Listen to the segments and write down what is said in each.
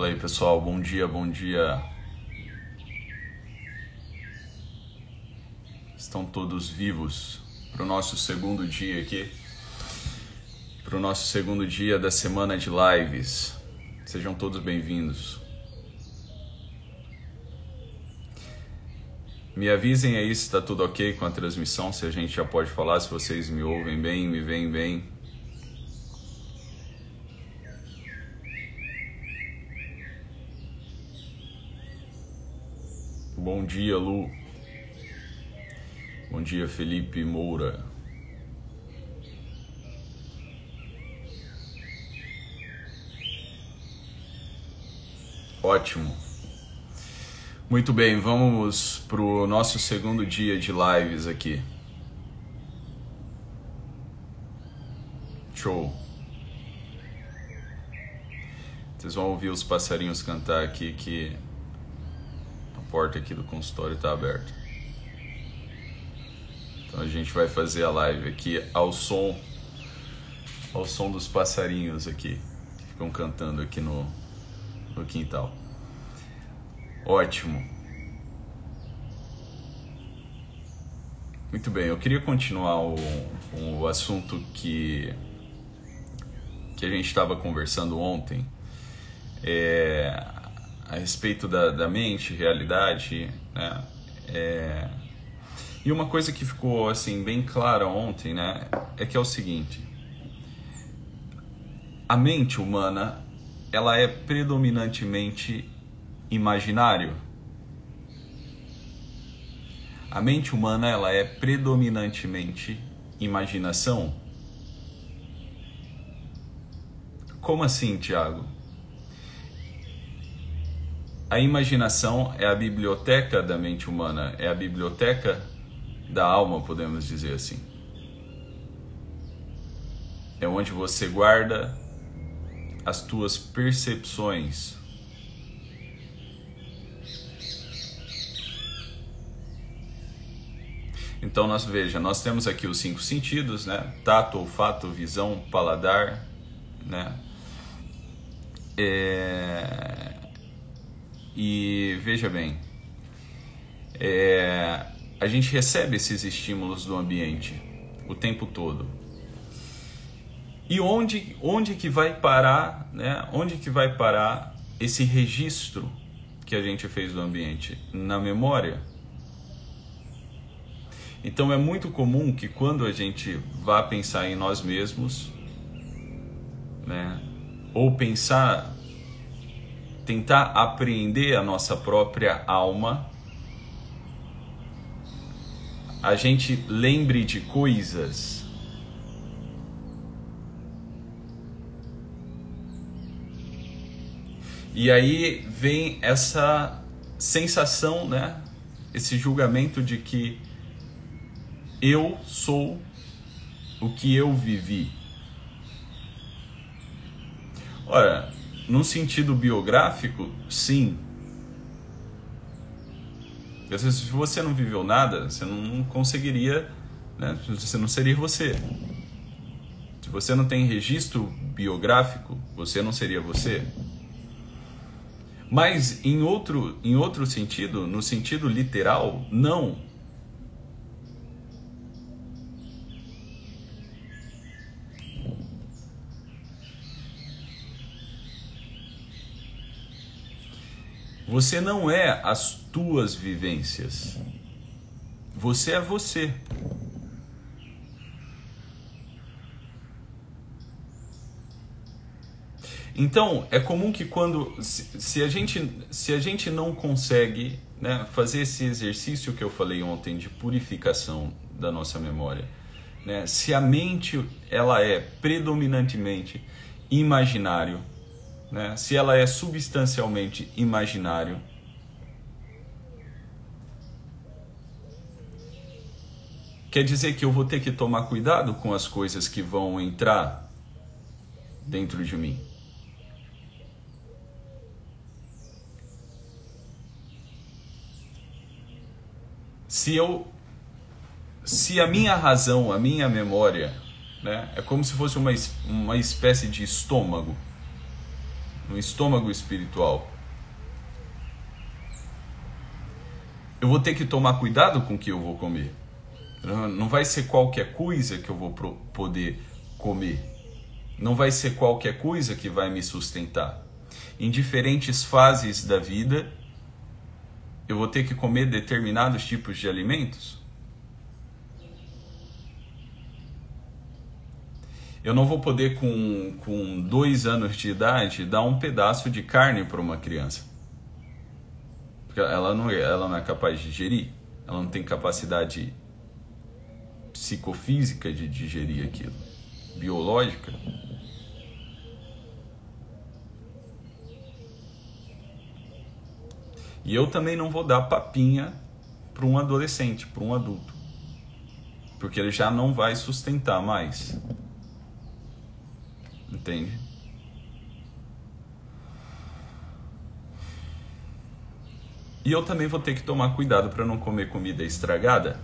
Fala aí pessoal, bom dia, bom dia. Estão todos vivos para o nosso segundo dia aqui, para o nosso segundo dia da semana de lives. Sejam todos bem-vindos. Me avisem aí se está tudo ok com a transmissão, se a gente já pode falar, se vocês me ouvem bem, me veem bem. Bom dia, Lu. Bom dia, Felipe Moura. Ótimo. Muito bem, vamos para o nosso segundo dia de lives aqui. Show. Vocês vão ouvir os passarinhos cantar aqui que porta aqui do consultório está aberta. Então a gente vai fazer a live aqui ao som ao som dos passarinhos aqui que ficam cantando aqui no, no quintal. Ótimo. Muito bem, eu queria continuar o, o assunto que, que a gente estava conversando ontem. É, a respeito da, da mente, realidade, né? É... E uma coisa que ficou assim bem clara ontem, né, é que é o seguinte: a mente humana, ela é predominantemente imaginário. A mente humana, ela é predominantemente imaginação. Como assim, Tiago? A imaginação é a biblioteca da mente humana, é a biblioteca da alma, podemos dizer assim. É onde você guarda as tuas percepções. Então nós veja, nós temos aqui os cinco sentidos, né? Tato, olfato, visão, paladar, né? É e veja bem, é, a gente recebe esses estímulos do ambiente o tempo todo. E onde, onde que vai parar, né? Onde que vai parar esse registro que a gente fez do ambiente? Na memória. Então é muito comum que quando a gente vá pensar em nós mesmos, né? Ou pensar tentar apreender a nossa própria alma, a gente lembre de coisas. E aí vem essa sensação, né? Esse julgamento de que eu sou o que eu vivi. Ora, num sentido biográfico, sim. Se você não viveu nada, você não conseguiria, né? você não seria você. Se você não tem registro biográfico, você não seria você. Mas em outro, em outro sentido, no sentido literal, não. Você não é as tuas vivências. Você é você. Então, é comum que quando se, se, a gente se a gente não consegue, né, fazer esse exercício que eu falei ontem de purificação da nossa memória, né, se a mente ela é predominantemente imaginário, né, se ela é substancialmente imaginário, quer dizer que eu vou ter que tomar cuidado com as coisas que vão entrar dentro de mim. Se eu se a minha razão, a minha memória, né, é como se fosse uma, uma espécie de estômago no estômago espiritual. Eu vou ter que tomar cuidado com o que eu vou comer. Não vai ser qualquer coisa que eu vou poder comer. Não vai ser qualquer coisa que vai me sustentar. Em diferentes fases da vida, eu vou ter que comer determinados tipos de alimentos. Eu não vou poder, com, com dois anos de idade, dar um pedaço de carne para uma criança. Porque ela não, ela não é capaz de digerir. Ela não tem capacidade psicofísica de digerir aquilo. Biológica. E eu também não vou dar papinha para um adolescente, para um adulto. Porque ele já não vai sustentar mais. Entende? E eu também vou ter que tomar cuidado para não comer comida estragada.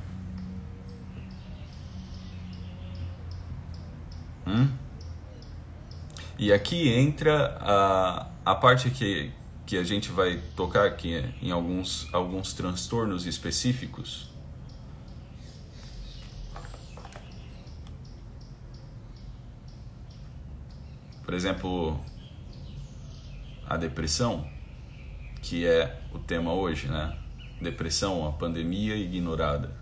Hum? E aqui entra a, a parte que, que a gente vai tocar aqui em alguns, alguns transtornos específicos. Por exemplo, a depressão, que é o tema hoje, né? Depressão, a pandemia ignorada.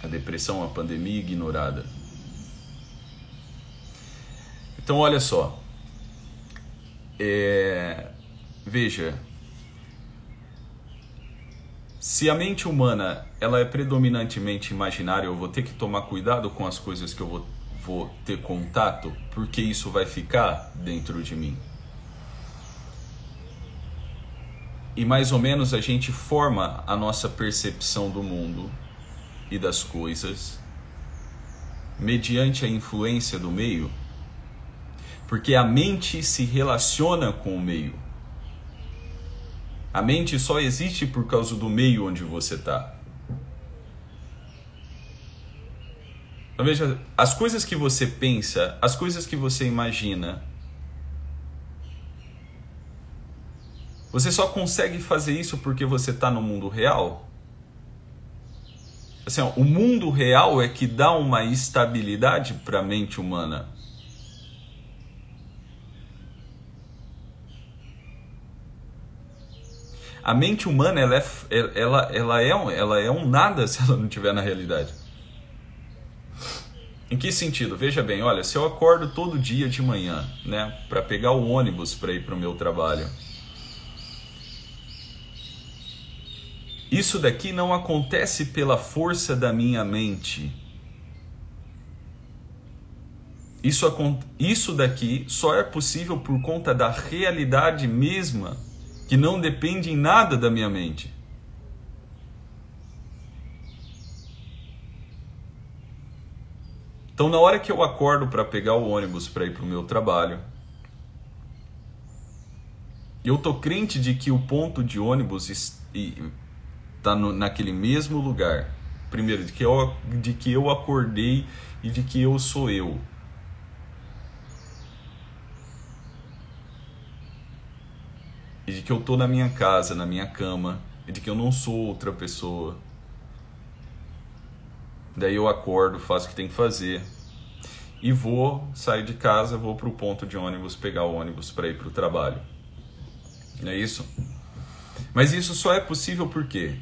A depressão, a pandemia ignorada. Então, olha só. É, veja, se a mente humana ela é predominantemente imaginária, eu vou ter que tomar cuidado com as coisas que eu vou, vou ter contato, porque isso vai ficar dentro de mim. E mais ou menos a gente forma a nossa percepção do mundo e das coisas mediante a influência do meio porque a mente se relaciona com o meio. A mente só existe por causa do meio onde você está. Então veja, as coisas que você pensa, as coisas que você imagina, você só consegue fazer isso porque você está no mundo real? Assim, ó, o mundo real é que dá uma estabilidade para a mente humana. A mente humana ela é, ela, ela, é ela é um nada se ela não estiver na realidade. Em que sentido? Veja bem, olha, se eu acordo todo dia de manhã, né, para pegar o ônibus para ir para o meu trabalho, isso daqui não acontece pela força da minha mente. Isso, isso daqui só é possível por conta da realidade mesma que não depende em nada da minha mente. Então, na hora que eu acordo para pegar o ônibus para ir para o meu trabalho, eu tô crente de que o ponto de ônibus está naquele mesmo lugar. Primeiro, de que, eu, de que eu acordei e de que eu sou eu. e de que eu tô na minha casa, na minha cama, e de que eu não sou outra pessoa. Daí eu acordo, faço o que tem que fazer e vou sair de casa, vou para o ponto de ônibus pegar o ônibus para ir para o trabalho. Não é isso? Mas isso só é possível por quê?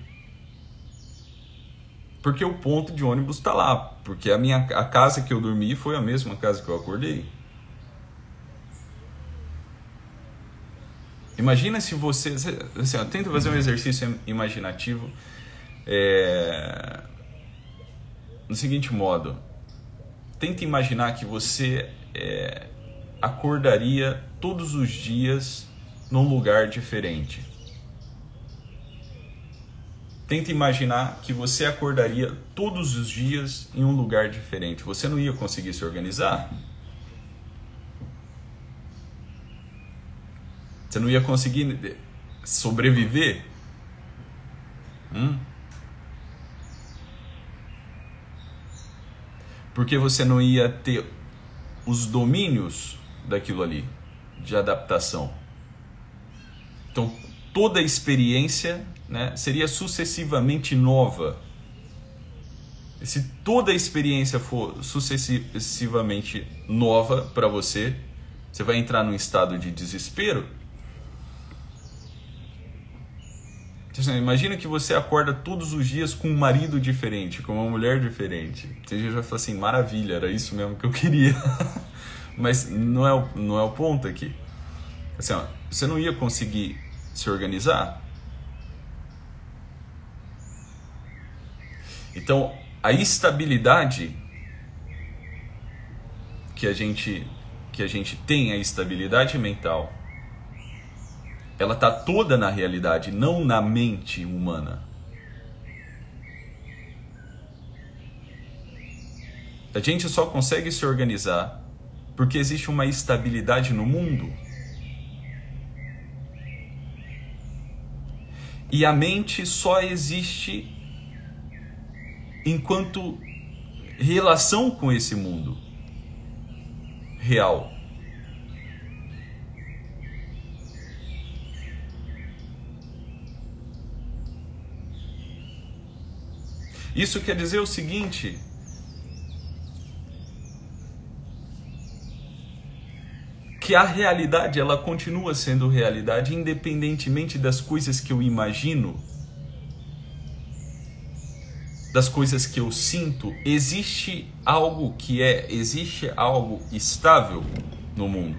Porque o ponto de ônibus está lá, porque a minha a casa que eu dormi foi a mesma casa que eu acordei. Imagina se você. Assim, tenta fazer um exercício imaginativo é, no seguinte modo. Tenta imaginar que você é, acordaria todos os dias num lugar diferente. Tenta imaginar que você acordaria todos os dias em um lugar diferente. Você não ia conseguir se organizar? Você não ia conseguir sobreviver? Hum? Porque você não ia ter os domínios daquilo ali, de adaptação. Então, toda experiência né, seria sucessivamente nova. E se toda experiência for sucessivamente nova para você, você vai entrar num estado de desespero. Então, imagina que você acorda todos os dias com um marido diferente, com uma mulher diferente. Você já fala assim, maravilha, era isso mesmo que eu queria. Mas não é o, não é o ponto aqui. Assim, ó, você não ia conseguir se organizar. Então, a estabilidade que a gente que a gente tem, a estabilidade mental, ela tá toda na realidade, não na mente humana. A gente só consegue se organizar porque existe uma estabilidade no mundo. E a mente só existe enquanto relação com esse mundo real. Isso quer dizer o seguinte: que a realidade ela continua sendo realidade independentemente das coisas que eu imagino, das coisas que eu sinto, existe algo que é, existe algo estável no mundo.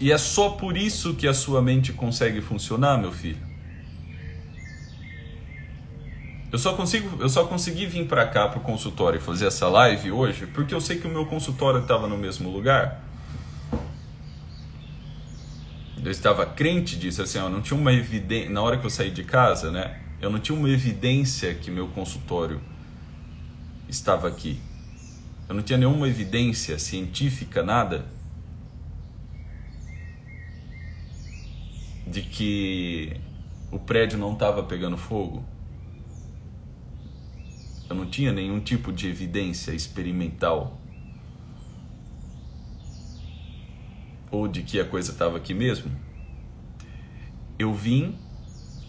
E é só por isso que a sua mente consegue funcionar, meu filho. Eu só consigo, eu só consegui vir para cá pro consultório e fazer essa live hoje porque eu sei que o meu consultório estava no mesmo lugar. Eu estava crente disso, assim, eu não tinha uma evidência na hora que eu saí de casa, né? Eu não tinha uma evidência que meu consultório estava aqui. Eu não tinha nenhuma evidência científica, nada de que o prédio não estava pegando fogo. Eu não tinha nenhum tipo de evidência experimental ou de que a coisa estava aqui mesmo. Eu vim,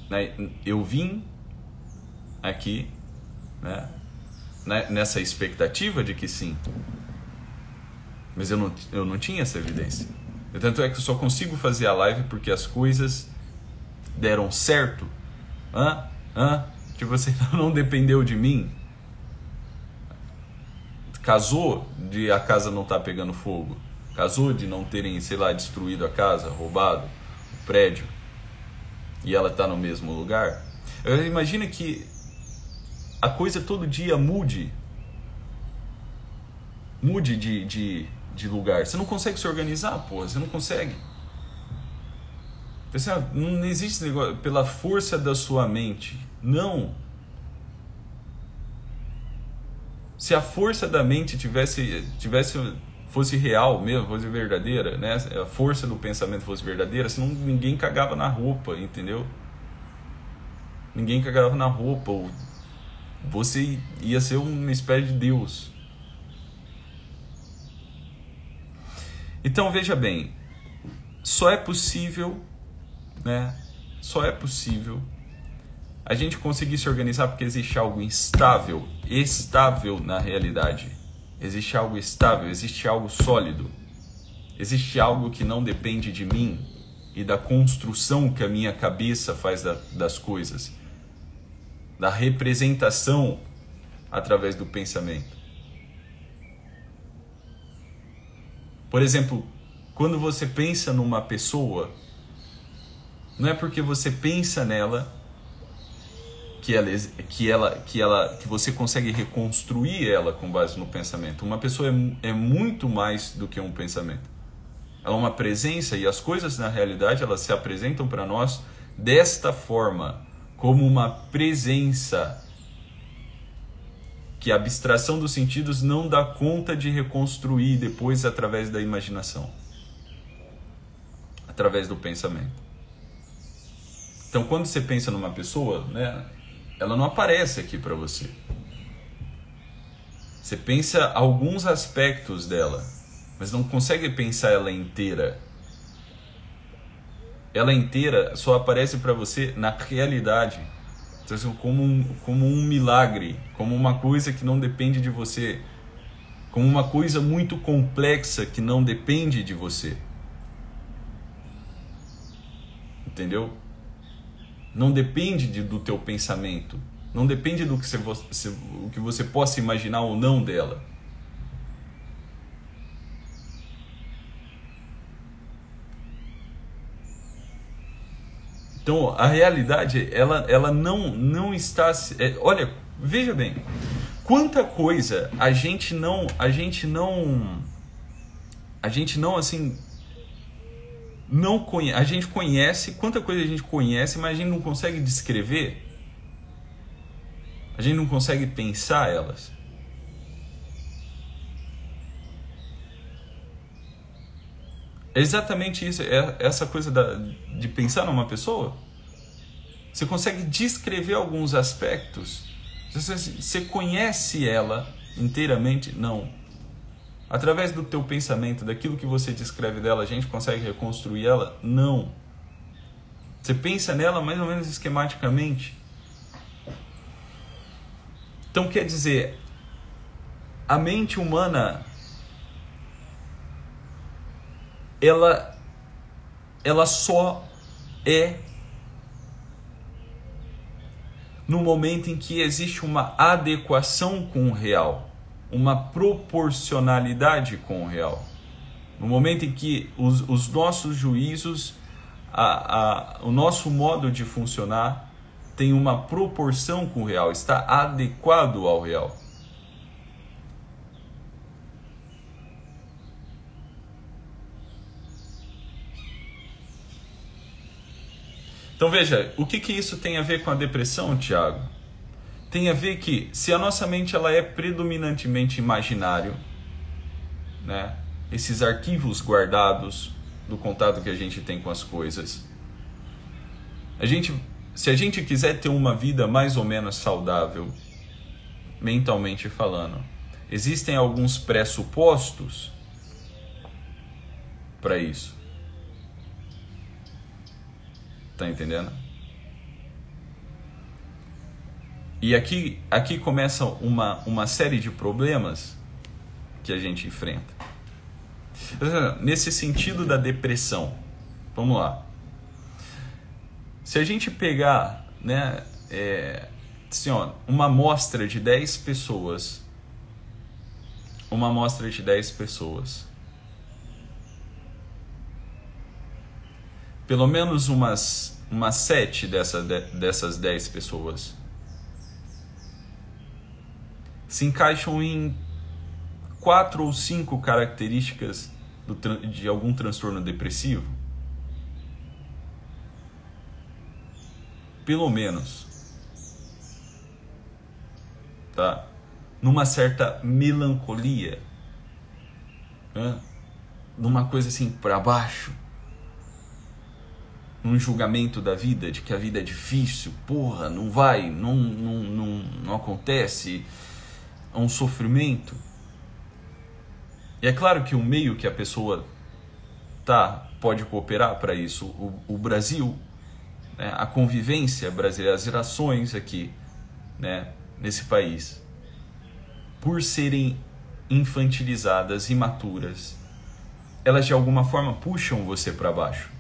né, eu vim aqui, né, né, nessa expectativa de que sim, mas eu não, eu não tinha essa evidência. Tanto é que eu só consigo fazer a live porque as coisas deram certo. Hã? Hã? Que você não dependeu de mim casou de a casa não estar tá pegando fogo, casou de não terem, sei lá, destruído a casa, roubado o prédio, e ela está no mesmo lugar. Imagina que a coisa todo dia mude, mude de, de, de lugar. Você não consegue se organizar, porra, você não consegue. Não existe negócio pela força da sua mente. Não. Se a força da mente tivesse, tivesse fosse real mesmo, fosse verdadeira, né? A força do pensamento fosse verdadeira, senão ninguém cagava na roupa, entendeu? Ninguém cagava na roupa, ou você ia ser uma espécie de Deus. Então veja bem, só é possível, né? Só é possível a gente conseguir se organizar porque existe algo instável, estável na realidade. Existe algo estável, existe algo sólido. Existe algo que não depende de mim e da construção que a minha cabeça faz da, das coisas, da representação através do pensamento. Por exemplo, quando você pensa numa pessoa, não é porque você pensa nela que ela, que ela, que ela, que você consegue reconstruir ela com base no pensamento. Uma pessoa é, é muito mais do que um pensamento. Ela é uma presença e as coisas na realidade elas se apresentam para nós desta forma, como uma presença que a abstração dos sentidos não dá conta de reconstruir depois através da imaginação, através do pensamento. Então, quando você pensa numa pessoa, né, ela não aparece aqui para você. Você pensa alguns aspectos dela, mas não consegue pensar ela inteira. Ela inteira só aparece para você na realidade, então, como um, como um milagre, como uma coisa que não depende de você, como uma coisa muito complexa que não depende de você. Entendeu? Não depende de, do teu pensamento, não depende do que você, o que você possa imaginar ou não dela. Então, a realidade, ela, ela não, não está. É, olha, veja bem, quanta coisa a gente não. A gente não. A gente não, assim. Não conhece, a gente conhece, quanta coisa a gente conhece, mas a gente não consegue descrever. A gente não consegue pensar elas. É exatamente isso, é essa coisa da, de pensar numa pessoa. Você consegue descrever alguns aspectos. Você, você conhece ela inteiramente? Não. Através do teu pensamento, daquilo que você descreve dela, a gente consegue reconstruir ela? Não. Você pensa nela mais ou menos esquematicamente. Então quer dizer, a mente humana ela ela só é no momento em que existe uma adequação com o real, uma proporcionalidade com o real. No momento em que os, os nossos juízos, a, a, o nosso modo de funcionar tem uma proporção com o real, está adequado ao real. Então veja, o que, que isso tem a ver com a depressão, Tiago? Tem a ver que se a nossa mente ela é predominantemente imaginário, né? esses arquivos guardados do contato que a gente tem com as coisas, a gente, se a gente quiser ter uma vida mais ou menos saudável, mentalmente falando, existem alguns pressupostos para isso. Tá entendendo? E aqui, aqui começa uma, uma série de problemas que a gente enfrenta. Nesse sentido da depressão, vamos lá. Se a gente pegar, né, é, assim, ó, uma amostra de 10 pessoas, uma amostra de 10 pessoas, pelo menos umas, umas sete dessa, de, dessas dez pessoas se encaixam em quatro ou cinco características do, de algum transtorno depressivo? Pelo menos. Tá? Numa certa melancolia. Né? Numa coisa assim para baixo num julgamento da vida, de que a vida é difícil, porra, não vai, não, não, não, não acontece, é um sofrimento. E é claro que o meio que a pessoa tá pode cooperar para isso. O, o Brasil, né, a convivência brasileira, as gerações aqui, né, nesse país, por serem infantilizadas, imaturas, elas de alguma forma puxam você para baixo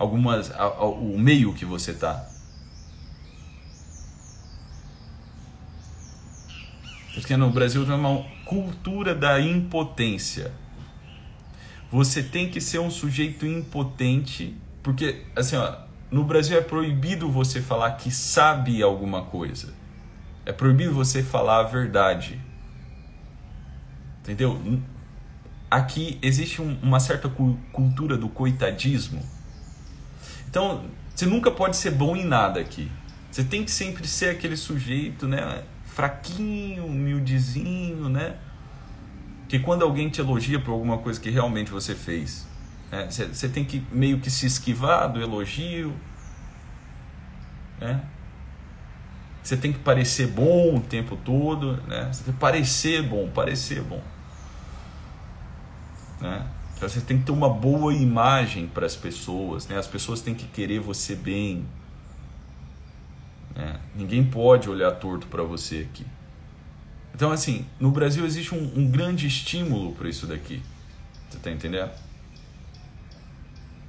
algumas a, a, o meio que você tá. Porque no Brasil uma cultura da impotência. Você tem que ser um sujeito impotente, porque assim, ó, no Brasil é proibido você falar que sabe alguma coisa. É proibido você falar a verdade. Entendeu? Aqui existe um, uma certa cultura do coitadismo então, você nunca pode ser bom em nada aqui. Você tem que sempre ser aquele sujeito, né? Fraquinho, humildezinho, né? Que quando alguém te elogia por alguma coisa que realmente você fez, né? você, você tem que meio que se esquivar do elogio, né? Você tem que parecer bom o tempo todo, né? Você tem que parecer bom, parecer bom. Né? Então você tem que ter uma boa imagem para as pessoas, né? As pessoas têm que querer você bem. Né? Ninguém pode olhar torto para você aqui. Então, assim, no Brasil existe um, um grande estímulo para isso daqui. Você tá entendendo?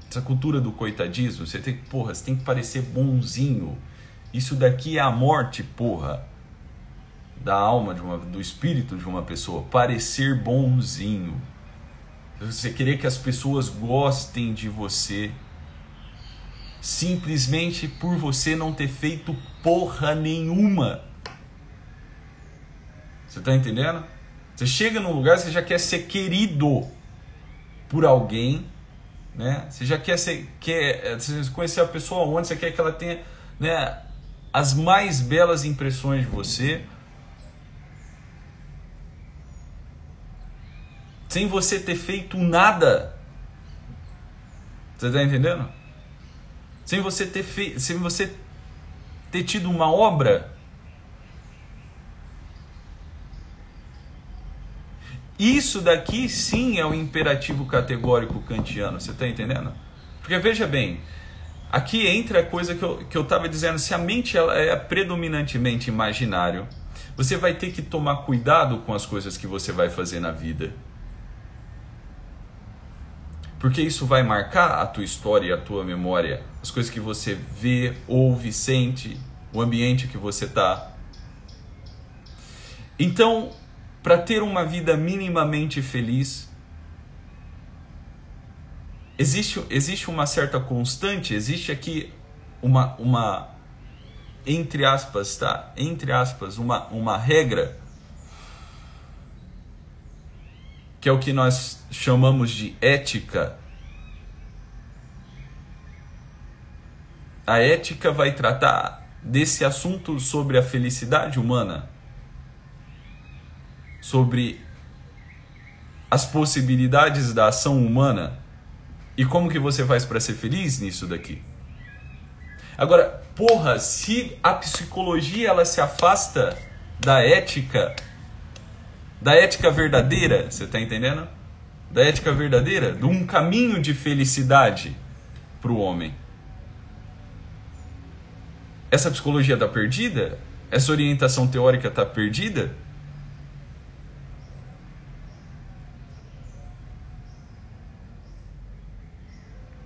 Essa cultura do coitadismo, você tem, porra, você tem que parecer bonzinho. Isso daqui é a morte, porra, da alma de uma, do espírito de uma pessoa, parecer bonzinho. Você querer que as pessoas gostem de você simplesmente por você não ter feito porra nenhuma. Você tá entendendo? Você chega num lugar, você já quer ser querido por alguém, né? Você já quer ser, quer você conhecer a pessoa onde você quer que ela tenha, né, as mais belas impressões de você. Sem você ter feito nada. Você tá entendendo? Sem você ter feito, sem você ter tido uma obra Isso daqui sim é o imperativo categórico kantiano, você está entendendo? Porque veja bem, aqui entra a coisa que eu estava que eu dizendo, se a mente ela é predominantemente imaginário, você vai ter que tomar cuidado com as coisas que você vai fazer na vida. Porque isso vai marcar a tua história e a tua memória, as coisas que você vê, ouve, sente, o ambiente que você está. Então, para ter uma vida minimamente feliz, existe, existe uma certa constante, existe aqui uma, uma entre aspas, tá? Entre aspas, uma, uma regra que é o que nós chamamos de ética. A ética vai tratar desse assunto sobre a felicidade humana sobre as possibilidades da ação humana e como que você faz para ser feliz nisso daqui. Agora, porra, se a psicologia ela se afasta da ética, da ética verdadeira, você está entendendo? Da ética verdadeira, de um caminho de felicidade para o homem. Essa psicologia está perdida? Essa orientação teórica está perdida?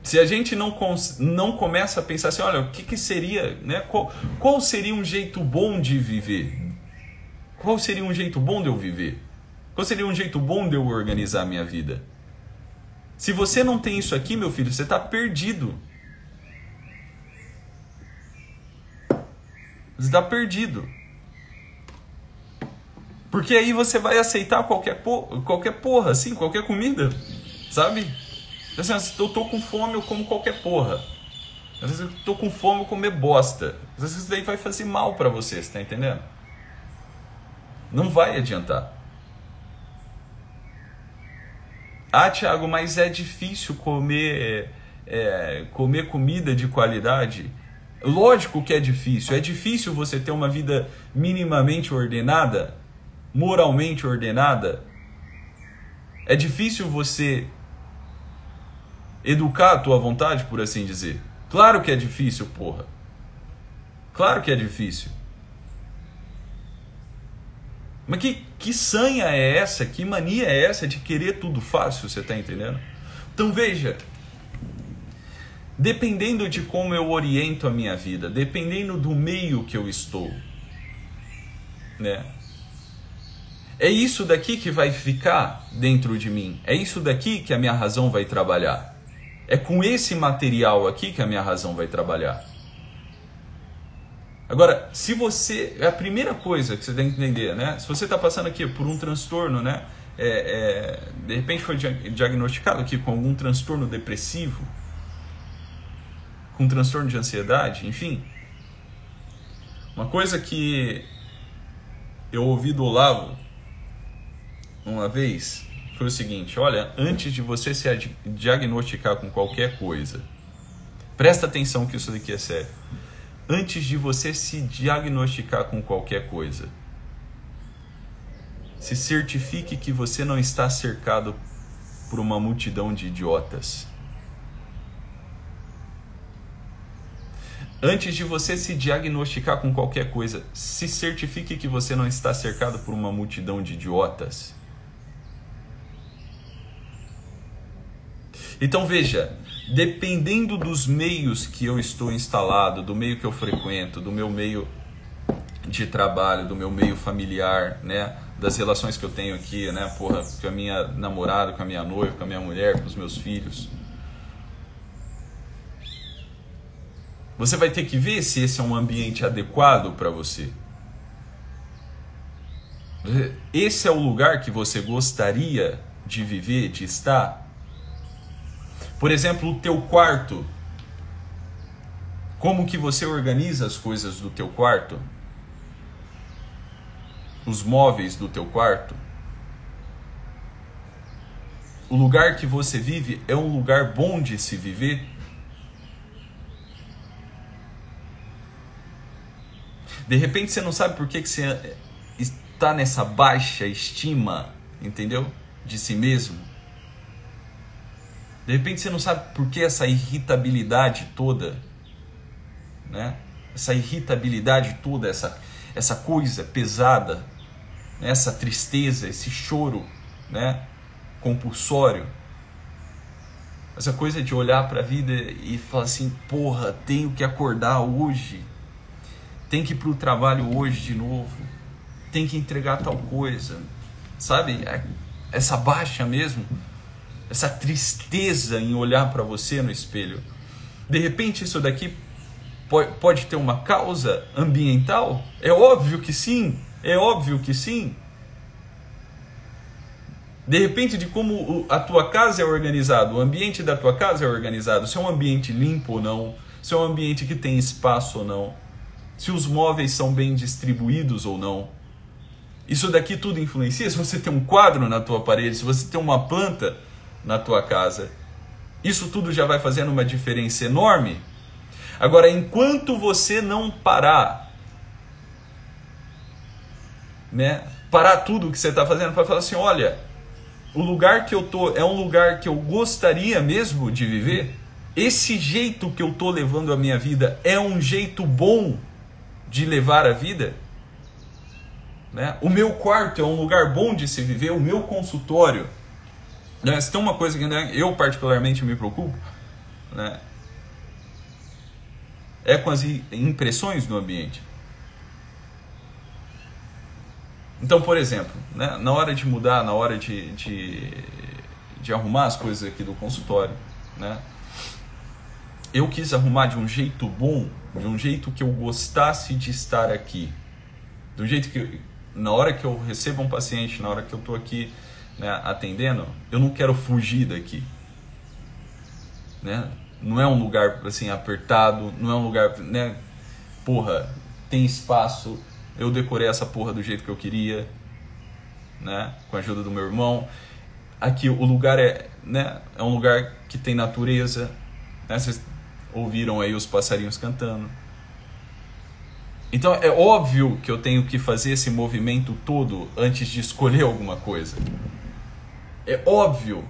se a gente não, não começa a pensar assim, olha, o que, que seria, né? Qual, qual seria um jeito bom de viver? Qual seria um jeito bom de eu viver? Qual seria um jeito bom de eu organizar a minha vida? Se você não tem isso aqui, meu filho, você está perdido. Você está perdido. Porque aí você vai aceitar qualquer, por, qualquer porra, assim, qualquer comida, sabe? Assim, eu tô com fome, eu como qualquer porra. Às vezes eu tô com fome, eu comer bosta. Às vezes isso daí vai fazer mal para você, você tá entendendo? Não vai adiantar. Ah, Thiago, mas é difícil comer, é, comer comida de qualidade. Lógico que é difícil. É difícil você ter uma vida minimamente ordenada, moralmente ordenada. É difícil você educar a tua vontade, por assim dizer. Claro que é difícil, porra. Claro que é difícil. Mas que, que sanha é essa? Que mania é essa de querer tudo fácil, você está entendendo? Então veja, dependendo de como eu oriento a minha vida, dependendo do meio que eu estou, né? É isso daqui que vai ficar dentro de mim. É isso daqui que a minha razão vai trabalhar. É com esse material aqui que a minha razão vai trabalhar. Agora, se você. É a primeira coisa que você tem que entender, né? Se você está passando aqui por um transtorno, né? É, é, de repente foi diagnosticado aqui com algum transtorno depressivo, com transtorno de ansiedade, enfim. Uma coisa que eu ouvi do Olavo uma vez foi o seguinte: olha, antes de você se diagnosticar com qualquer coisa, presta atenção que isso daqui é sério. Antes de você se diagnosticar com qualquer coisa. Se certifique que você não está cercado por uma multidão de idiotas. Antes de você se diagnosticar com qualquer coisa, se certifique que você não está cercado por uma multidão de idiotas. Então veja, dependendo dos meios que eu estou instalado, do meio que eu frequento, do meu meio de trabalho, do meu meio familiar, né, das relações que eu tenho aqui, né, porra, com a minha namorada, com a minha noiva, com a minha mulher, com os meus filhos. Você vai ter que ver se esse é um ambiente adequado para você. Esse é o lugar que você gostaria de viver, de estar? Por exemplo, o teu quarto. Como que você organiza as coisas do teu quarto? Os móveis do teu quarto? O lugar que você vive é um lugar bom de se viver? De repente você não sabe por que, que você está nessa baixa estima, entendeu? De si mesmo. De repente você não sabe por que essa irritabilidade toda, né? Essa irritabilidade toda, essa, essa coisa pesada, né? essa tristeza, esse choro, né? Compulsório. Essa coisa de olhar para a vida e falar assim, porra, tenho que acordar hoje, tem que ir para o trabalho hoje de novo, tem que entregar tal coisa, sabe? É, essa baixa mesmo essa tristeza em olhar para você no espelho. De repente, isso daqui pode ter uma causa ambiental? É óbvio que sim, é óbvio que sim. De repente, de como a tua casa é organizada, o ambiente da tua casa é organizado, se é um ambiente limpo ou não, se é um ambiente que tem espaço ou não, se os móveis são bem distribuídos ou não. Isso daqui tudo influencia. Se você tem um quadro na tua parede, se você tem uma planta na tua casa. Isso tudo já vai fazendo uma diferença enorme. Agora, enquanto você não parar, né, parar tudo o que você está fazendo para falar assim, olha, o lugar que eu tô é um lugar que eu gostaria mesmo de viver. Esse jeito que eu tô levando a minha vida é um jeito bom de levar a vida. Né? O meu quarto é um lugar bom de se viver. O meu consultório né? Se tem uma coisa que né, eu particularmente me preocupo, né, é com as impressões do ambiente. Então, por exemplo, né, na hora de mudar, na hora de, de, de arrumar as coisas aqui do consultório, né, eu quis arrumar de um jeito bom, de um jeito que eu gostasse de estar aqui. Do jeito que, na hora que eu recebo um paciente, na hora que eu estou aqui né, atendendo, eu não quero fugir daqui. Né? Não é um lugar assim apertado, não é um lugar, né? Porra, tem espaço. Eu decorei essa porra do jeito que eu queria, né? Com a ajuda do meu irmão. Aqui o lugar é, né? É um lugar que tem natureza. Né? Vocês ouviram aí os passarinhos cantando. Então é óbvio que eu tenho que fazer esse movimento todo antes de escolher alguma coisa. É óbvio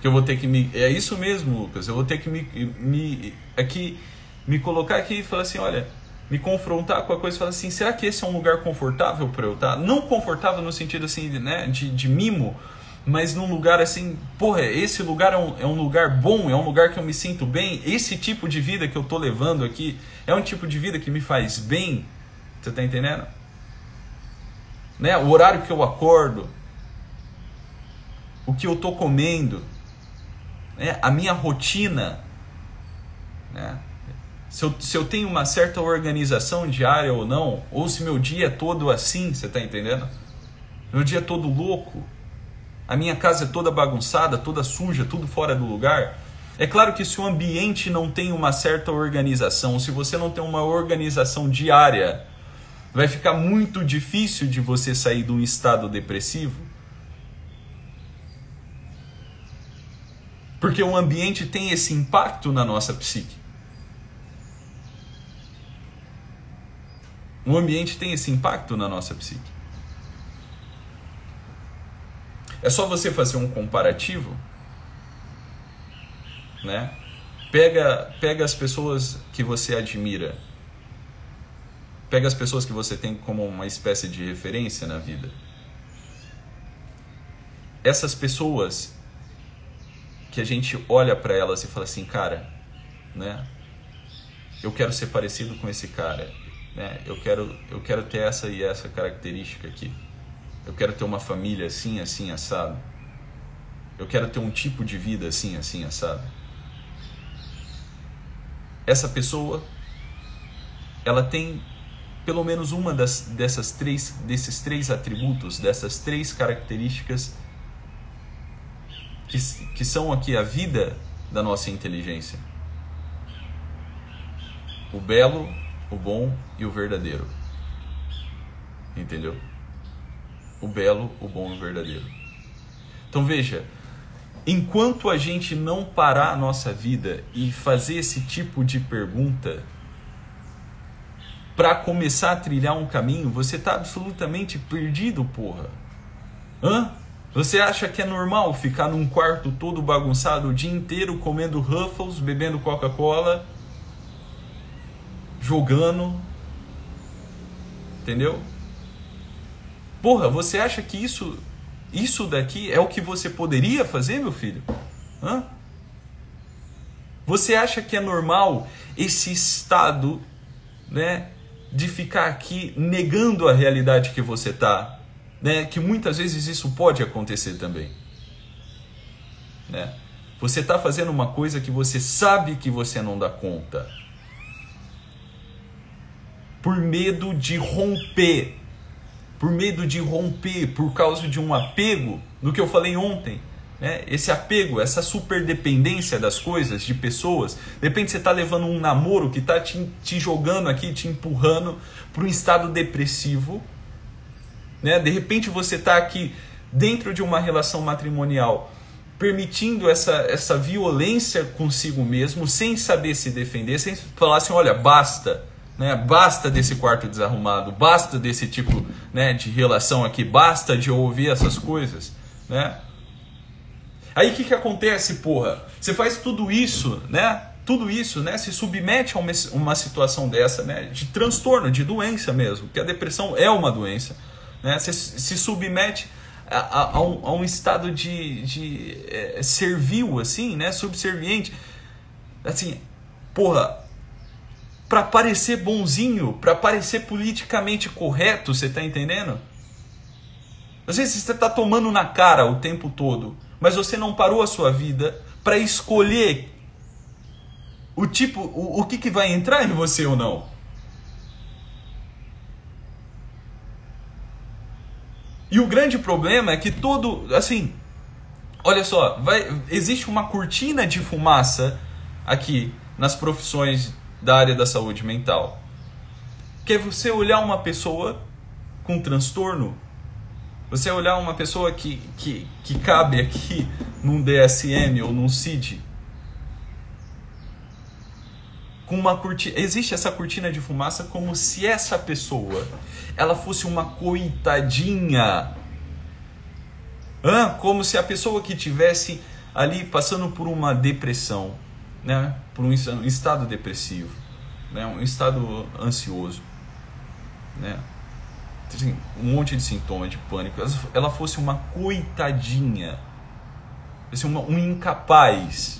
que eu vou ter que me. É isso mesmo, Lucas. Eu vou ter que me. me aqui, me colocar aqui e falar assim: olha, me confrontar com a coisa e falar assim: será que esse é um lugar confortável para eu estar? Não confortável no sentido assim, né, de, de mimo, mas num lugar assim, porra, esse lugar é um, é um lugar bom, é um lugar que eu me sinto bem. Esse tipo de vida que eu tô levando aqui é um tipo de vida que me faz bem. Você tá entendendo? Né? O horário que eu acordo, o que eu estou comendo, né? a minha rotina. Né? Se, eu, se eu tenho uma certa organização diária ou não, ou se meu dia é todo assim, você está entendendo? Meu dia é todo louco, a minha casa é toda bagunçada, toda suja, tudo fora do lugar. É claro que se o ambiente não tem uma certa organização, se você não tem uma organização diária, vai ficar muito difícil de você sair de um estado depressivo Porque o ambiente tem esse impacto na nossa psique. O ambiente tem esse impacto na nossa psique. É só você fazer um comparativo, né? Pega, pega as pessoas que você admira. Pega as pessoas que você tem como uma espécie de referência na vida. Essas pessoas que a gente olha para elas e fala assim, cara, né? Eu quero ser parecido com esse cara, né? Eu quero eu quero ter essa e essa característica aqui. Eu quero ter uma família assim, assim, assado. Eu quero ter um tipo de vida assim, assim, assado. Essa pessoa, ela tem pelo menos uma das, dessas três, desses três atributos, dessas três características que, que são aqui a vida da nossa inteligência: o belo, o bom e o verdadeiro. Entendeu? O belo, o bom e o verdadeiro. Então veja, enquanto a gente não parar a nossa vida e fazer esse tipo de pergunta para começar a trilhar um caminho, você está absolutamente perdido, porra. Hã? Você acha que é normal ficar num quarto todo bagunçado o dia inteiro comendo Ruffles, bebendo Coca-Cola, jogando? Entendeu? Porra, você acha que isso isso daqui é o que você poderia fazer, meu filho? Hã? Você acha que é normal esse estado, né, de ficar aqui negando a realidade que você está né, que muitas vezes isso pode acontecer também. Né? Você está fazendo uma coisa que você sabe que você não dá conta. Por medo de romper. Por medo de romper, por causa de um apego, no que eu falei ontem. Né? Esse apego, essa superdependência das coisas, de pessoas. De repente você está levando um namoro que está te, te jogando aqui, te empurrando para um estado depressivo né? De repente você está aqui dentro de uma relação matrimonial permitindo essa, essa violência consigo mesmo, sem saber se defender, sem falar assim, olha, basta, né? Basta desse quarto desarrumado, basta desse tipo, né, de relação aqui, basta de ouvir essas coisas, né? Aí o que que acontece, porra? Você faz tudo isso, né? Tudo isso, né, se submete a uma, uma situação dessa, né, de transtorno, de doença mesmo, que a depressão é uma doença né? Você se submete a, a, a, um, a um, estado de, de é, servil, assim, né? Subserviente. Assim, porra, para parecer bonzinho, para parecer politicamente correto, você tá entendendo? Às vezes você tá tomando na cara o tempo todo, mas você não parou a sua vida para escolher o tipo, o, o que, que vai entrar em você ou não. E o grande problema é que todo, assim, olha só, vai, existe uma cortina de fumaça aqui nas profissões da área da saúde mental. Que é você olhar uma pessoa com transtorno, você olhar uma pessoa que, que, que cabe aqui num DSM ou num CID, com uma cortina, existe essa cortina de fumaça como se essa pessoa ela fosse uma coitadinha. Ah, como se a pessoa que tivesse ali passando por uma depressão, né, por um estado depressivo, né, um estado ansioso, né, assim, um monte de sintomas de pânico, ela fosse uma coitadinha, assim, uma, um incapaz.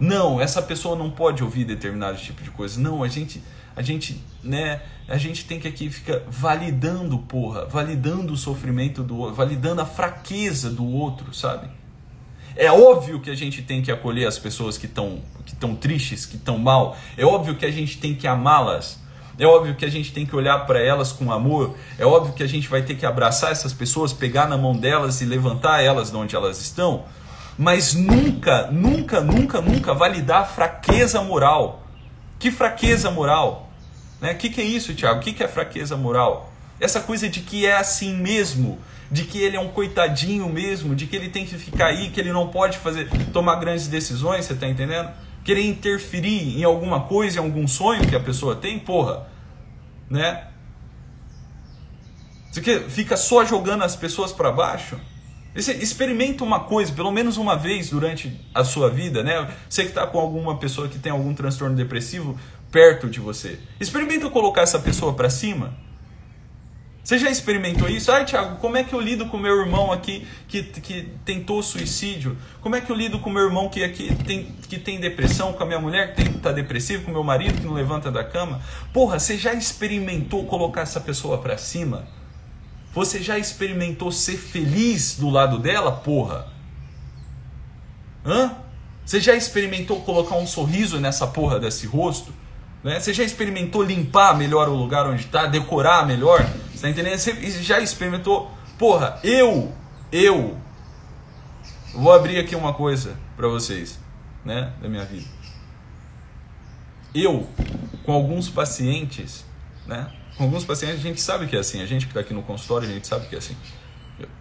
Não, essa pessoa não pode ouvir determinado tipo de coisa. Não, a gente a gente, né, a gente tem que aqui ficar validando, porra, validando o sofrimento do outro, validando a fraqueza do outro, sabe? É óbvio que a gente tem que acolher as pessoas que estão que estão tristes, que estão mal. É óbvio que a gente tem que amá-las. É óbvio que a gente tem que olhar para elas com amor. É óbvio que a gente vai ter que abraçar essas pessoas, pegar na mão delas e levantar elas de onde elas estão. Mas nunca, nunca, nunca, nunca validar fraqueza moral. Que fraqueza moral? Né? O que, que é isso, Tiago? O que, que é fraqueza moral? Essa coisa de que é assim mesmo, de que ele é um coitadinho mesmo, de que ele tem que ficar aí, que ele não pode fazer, tomar grandes decisões, você está entendendo? Querer interferir em alguma coisa, em algum sonho que a pessoa tem, porra, né? Você fica só jogando as pessoas para baixo? Experimenta uma coisa, pelo menos uma vez durante a sua vida, né? Você que está com alguma pessoa que tem algum transtorno depressivo perto de você. Experimenta colocar essa pessoa para cima. Você já experimentou isso? Ai, Thiago, como é que eu lido com meu irmão aqui que, que tentou suicídio? Como é que eu lido com meu irmão que, aqui tem, que tem depressão? Com a minha mulher que está depressiva? Com meu marido que não levanta da cama? Porra, você já experimentou colocar essa pessoa para cima? Você já experimentou ser feliz do lado dela, porra? Hã? Você já experimentou colocar um sorriso nessa porra desse rosto? Né? Você já experimentou limpar melhor o lugar onde está, decorar melhor? Você tá entendendo? Você já experimentou? Porra, eu, eu, vou abrir aqui uma coisa para vocês, né, da minha vida. Eu, com alguns pacientes, né, alguns pacientes a gente sabe que é assim, a gente que está aqui no consultório, a gente sabe que é assim.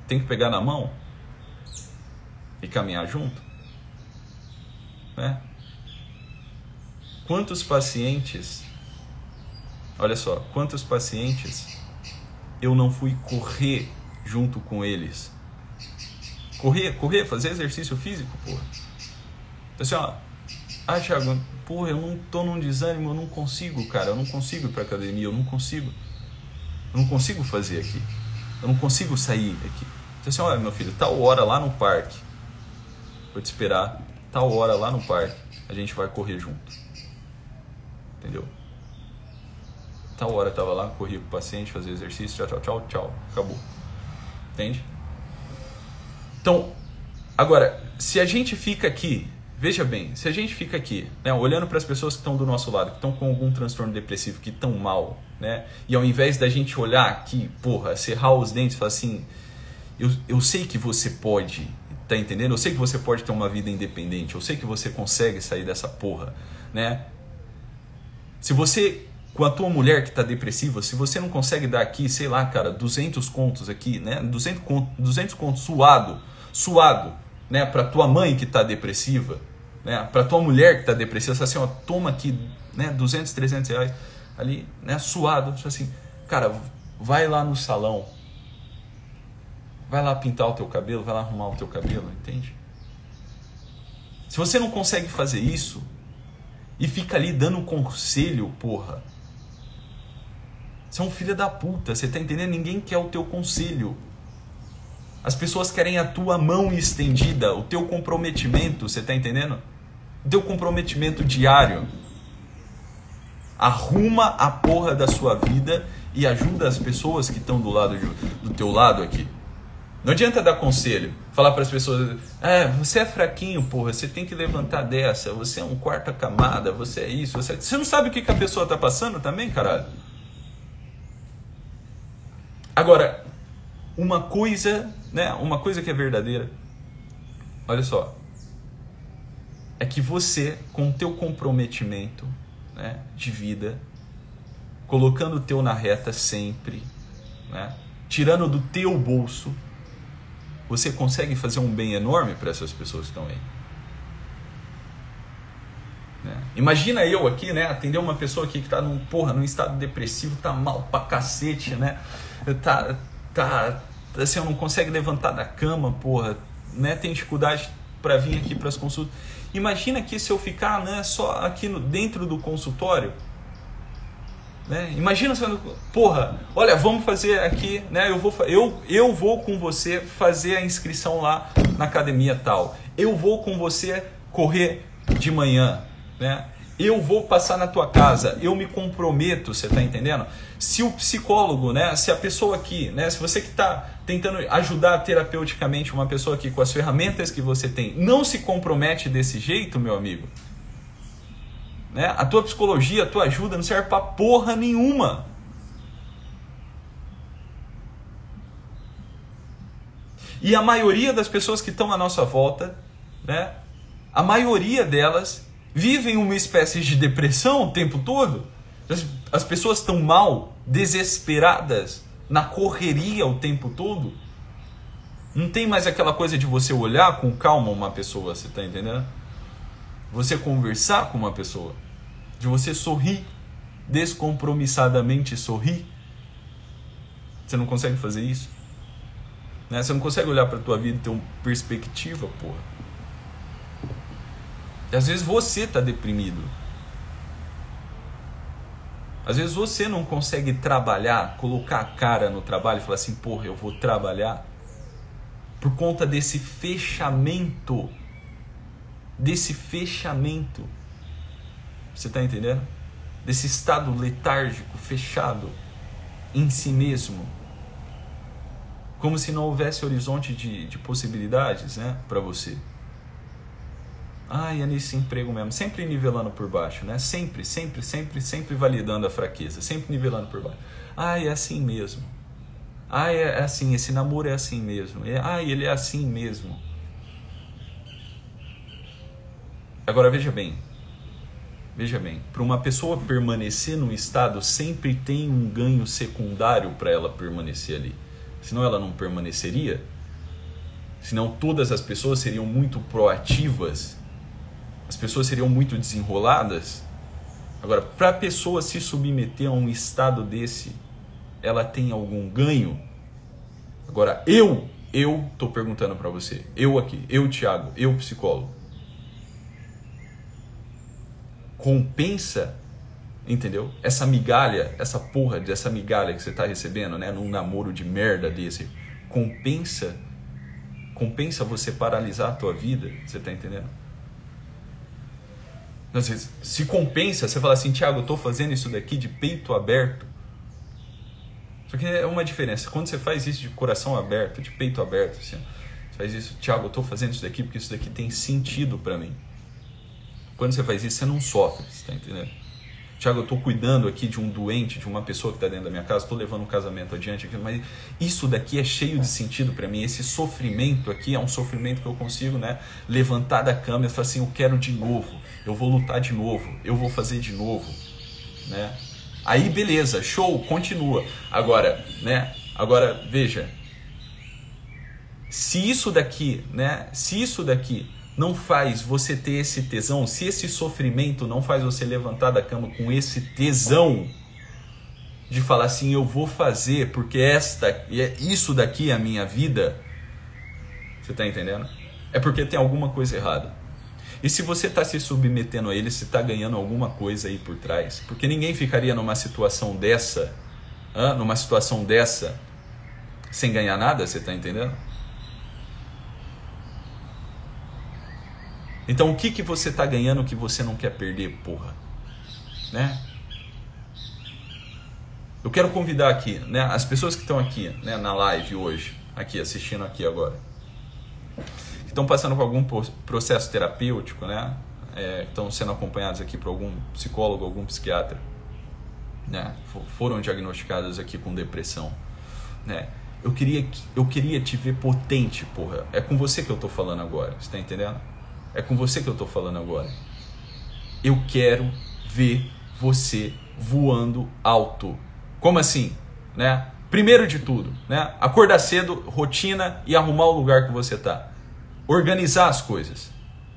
Tem que pegar na mão e caminhar junto, né? Quantos pacientes, olha só, quantos pacientes eu não fui correr junto com eles? Correr, correr, fazer exercício físico, porra. Então, assim, ó, ah, Thiago, porra, eu não tô num desânimo, eu não consigo, cara, eu não consigo ir pra academia, eu não consigo. Eu não consigo fazer aqui. Eu não consigo sair aqui. Então, assim, olha, meu filho, tal hora lá no parque, vou te esperar, tal hora lá no parque, a gente vai correr junto entendeu? Tal hora eu tava lá, corria com o paciente, fazia exercício, tchau, tchau, tchau, tchau, acabou. Entende? Então, agora, se a gente fica aqui, veja bem, se a gente fica aqui, né, olhando para as pessoas que estão do nosso lado, que estão com algum transtorno depressivo, que estão mal, né, e ao invés da gente olhar aqui, porra, serrar os dentes e falar assim, eu, eu sei que você pode, tá entendendo? Eu sei que você pode ter uma vida independente, eu sei que você consegue sair dessa porra, né? Se você, com a tua mulher que está depressiva, se você não consegue dar aqui, sei lá, cara, 200 contos aqui, né? 200 contos, 200 contos suado, suado, né? Para tua mãe que está depressiva, né? Para tua mulher que está depressiva, você assim, ó, toma aqui, né? 200, 300 reais ali, né? Suado, assim, cara, vai lá no salão, vai lá pintar o teu cabelo, vai lá arrumar o teu cabelo, entende? Se você não consegue fazer isso, e fica ali dando conselho, porra. Você é um filho da puta, você tá entendendo? Ninguém quer o teu conselho. As pessoas querem a tua mão estendida, o teu comprometimento, você tá entendendo? O teu comprometimento diário. Arruma a porra da sua vida e ajuda as pessoas que estão do lado do teu lado aqui. Não adianta dar conselho, falar para as pessoas, é, você é fraquinho, porra, você tem que levantar dessa, você é um quarta camada, você é isso, você, é... você não sabe o que, que a pessoa está passando também, caralho? Agora, uma coisa, né, uma coisa que é verdadeira, olha só, é que você, com o teu comprometimento né, de vida, colocando o teu na reta sempre, né, tirando do teu bolso, você consegue fazer um bem enorme para essas pessoas que estão aí. Né? Imagina eu aqui, né, atender uma pessoa aqui que está num, porra, num estado depressivo, tá mal pra cacete, né? Tá, tá, assim, não consegue levantar da cama, porra, né? Tem dificuldade para vir aqui para as consultas. Imagina que se eu ficar, né, só aqui no, dentro do consultório, né? Imagina sendo, porra, olha, vamos fazer aqui, né? Eu vou, eu, eu vou com você fazer a inscrição lá na academia tal. Eu vou com você correr de manhã, né? Eu vou passar na tua casa, eu me comprometo, você está entendendo? Se o psicólogo, né, se a pessoa aqui, né, se você que está tentando ajudar terapeuticamente uma pessoa aqui com as ferramentas que você tem, não se compromete desse jeito, meu amigo, né? A tua psicologia, a tua ajuda não serve para porra nenhuma. E a maioria das pessoas que estão à nossa volta, né? A maioria delas vivem uma espécie de depressão o tempo todo. As pessoas estão mal, desesperadas, na correria o tempo todo. Não tem mais aquela coisa de você olhar com calma uma pessoa, você está entendendo? Você conversar com uma pessoa de você sorrir, descompromissadamente sorrir. Você não consegue fazer isso? Né? Você não consegue olhar para tua vida e ter uma perspectiva, porra. E às vezes você está deprimido. Às vezes você não consegue trabalhar, colocar a cara no trabalho e falar assim, porra, eu vou trabalhar. Por conta desse fechamento. Desse fechamento. Você está entendendo? Desse estado letárgico, fechado em si mesmo. Como se não houvesse horizonte de, de possibilidades né, para você. Ah, é nesse emprego mesmo. Sempre nivelando por baixo, né? Sempre, sempre, sempre, sempre validando a fraqueza. Sempre nivelando por baixo. Ah, é assim mesmo. Ah, é, é assim. Esse namoro é assim mesmo. É, ah, ele é assim mesmo. Agora veja bem. Veja bem. Para uma pessoa permanecer num estado, sempre tem um ganho secundário para ela permanecer ali. Senão ela não permaneceria. Senão todas as pessoas seriam muito proativas as pessoas seriam muito desenroladas. Agora, para a pessoa se submeter a um estado desse, ela tem algum ganho? Agora, eu, eu tô perguntando para você, eu aqui, eu Tiago, eu psicólogo, compensa, entendeu? Essa migalha, essa porra dessa migalha que você tá recebendo, né, num namoro de merda desse, compensa, compensa você paralisar a tua vida, você tá entendendo? Às vezes, se compensa, você fala assim, Tiago, eu estou fazendo isso daqui de peito aberto. Só que é uma diferença. Quando você faz isso de coração aberto, de peito aberto, assim, você faz isso, Tiago, eu estou fazendo isso daqui porque isso daqui tem sentido para mim. Quando você faz isso, você não sofre, você está entendendo? Tiago, eu estou cuidando aqui de um doente, de uma pessoa que está dentro da minha casa, estou levando um casamento adiante aqui, mas isso daqui é cheio de sentido para mim. Esse sofrimento aqui é um sofrimento que eu consigo né, levantar da cama e falar assim: eu quero de novo, eu vou lutar de novo, eu vou fazer de novo. Né? Aí beleza, show, continua. Agora, né? Agora veja, se isso daqui, né? Se isso daqui não faz você ter esse tesão, se esse sofrimento não faz você levantar da cama com esse tesão de falar assim, eu vou fazer porque esta, é, isso daqui é a minha vida, você está entendendo? É porque tem alguma coisa errada. E se você está se submetendo a ele, se está ganhando alguma coisa aí por trás, porque ninguém ficaria numa situação dessa, numa situação dessa, sem ganhar nada, você está entendendo? Então o que, que você está ganhando que você não quer perder, porra? Né? Eu quero convidar aqui, né, as pessoas que estão aqui, né, na live hoje, aqui assistindo aqui agora, que estão passando por algum processo terapêutico, né, é, estão sendo acompanhados aqui por algum psicólogo, algum psiquiatra, né, foram diagnosticadas aqui com depressão, né. Eu queria, eu queria te ver potente, porra. É com você que eu tô falando agora, você tá entendendo? É com você que eu estou falando agora. Eu quero ver você voando alto. Como assim? Né? Primeiro de tudo, né? acordar cedo, rotina e arrumar o lugar que você está. Organizar as coisas.